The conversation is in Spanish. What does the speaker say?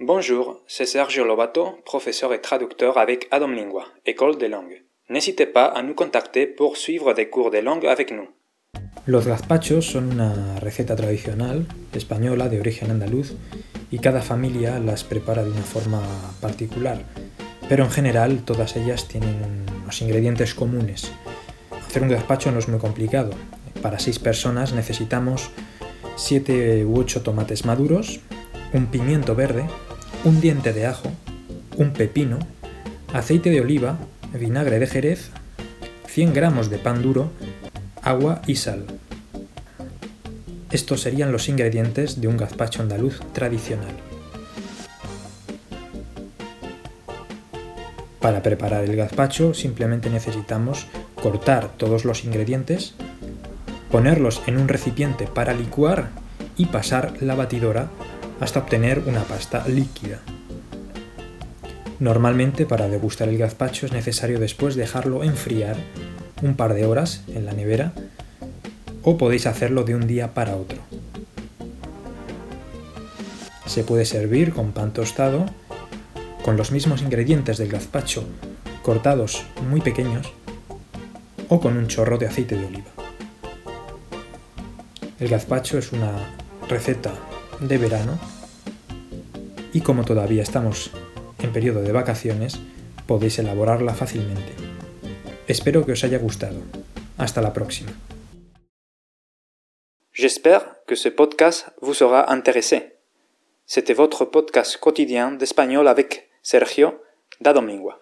Bonjour, c'est Sergio Lobato, professeur et traducteur avec Adam Lingua, École des langues. N'hésitez pas à nous contacter pour suivre des cours de langue avec nous. Los gazpachos son una receta tradicional española de origen andaluz y cada familia las prepara de una forma particular, pero en general todas ellas tienen unos ingredientes comunes. Hacer un gazpacho no es muy complicado. Para seis personas necesitamos 7 u 8 tomates maduros, un pimiento verde, un diente de ajo, un pepino, aceite de oliva, vinagre de jerez, 100 gramos de pan duro, agua y sal. Estos serían los ingredientes de un gazpacho andaluz tradicional. Para preparar el gazpacho simplemente necesitamos cortar todos los ingredientes, ponerlos en un recipiente para licuar y pasar la batidora hasta obtener una pasta líquida. Normalmente para degustar el gazpacho es necesario después dejarlo enfriar un par de horas en la nevera o podéis hacerlo de un día para otro. Se puede servir con pan tostado, con los mismos ingredientes del gazpacho cortados muy pequeños o con un chorro de aceite de oliva. El gazpacho es una receta de verano y como todavía estamos en periodo de vacaciones, podéis elaborarla fácilmente. Espero que os haya gustado. Hasta la próxima. J'espère que ce podcast vous sera intéressé. C'était votre podcast quotidien d'espagnol avec Sergio da Domingua.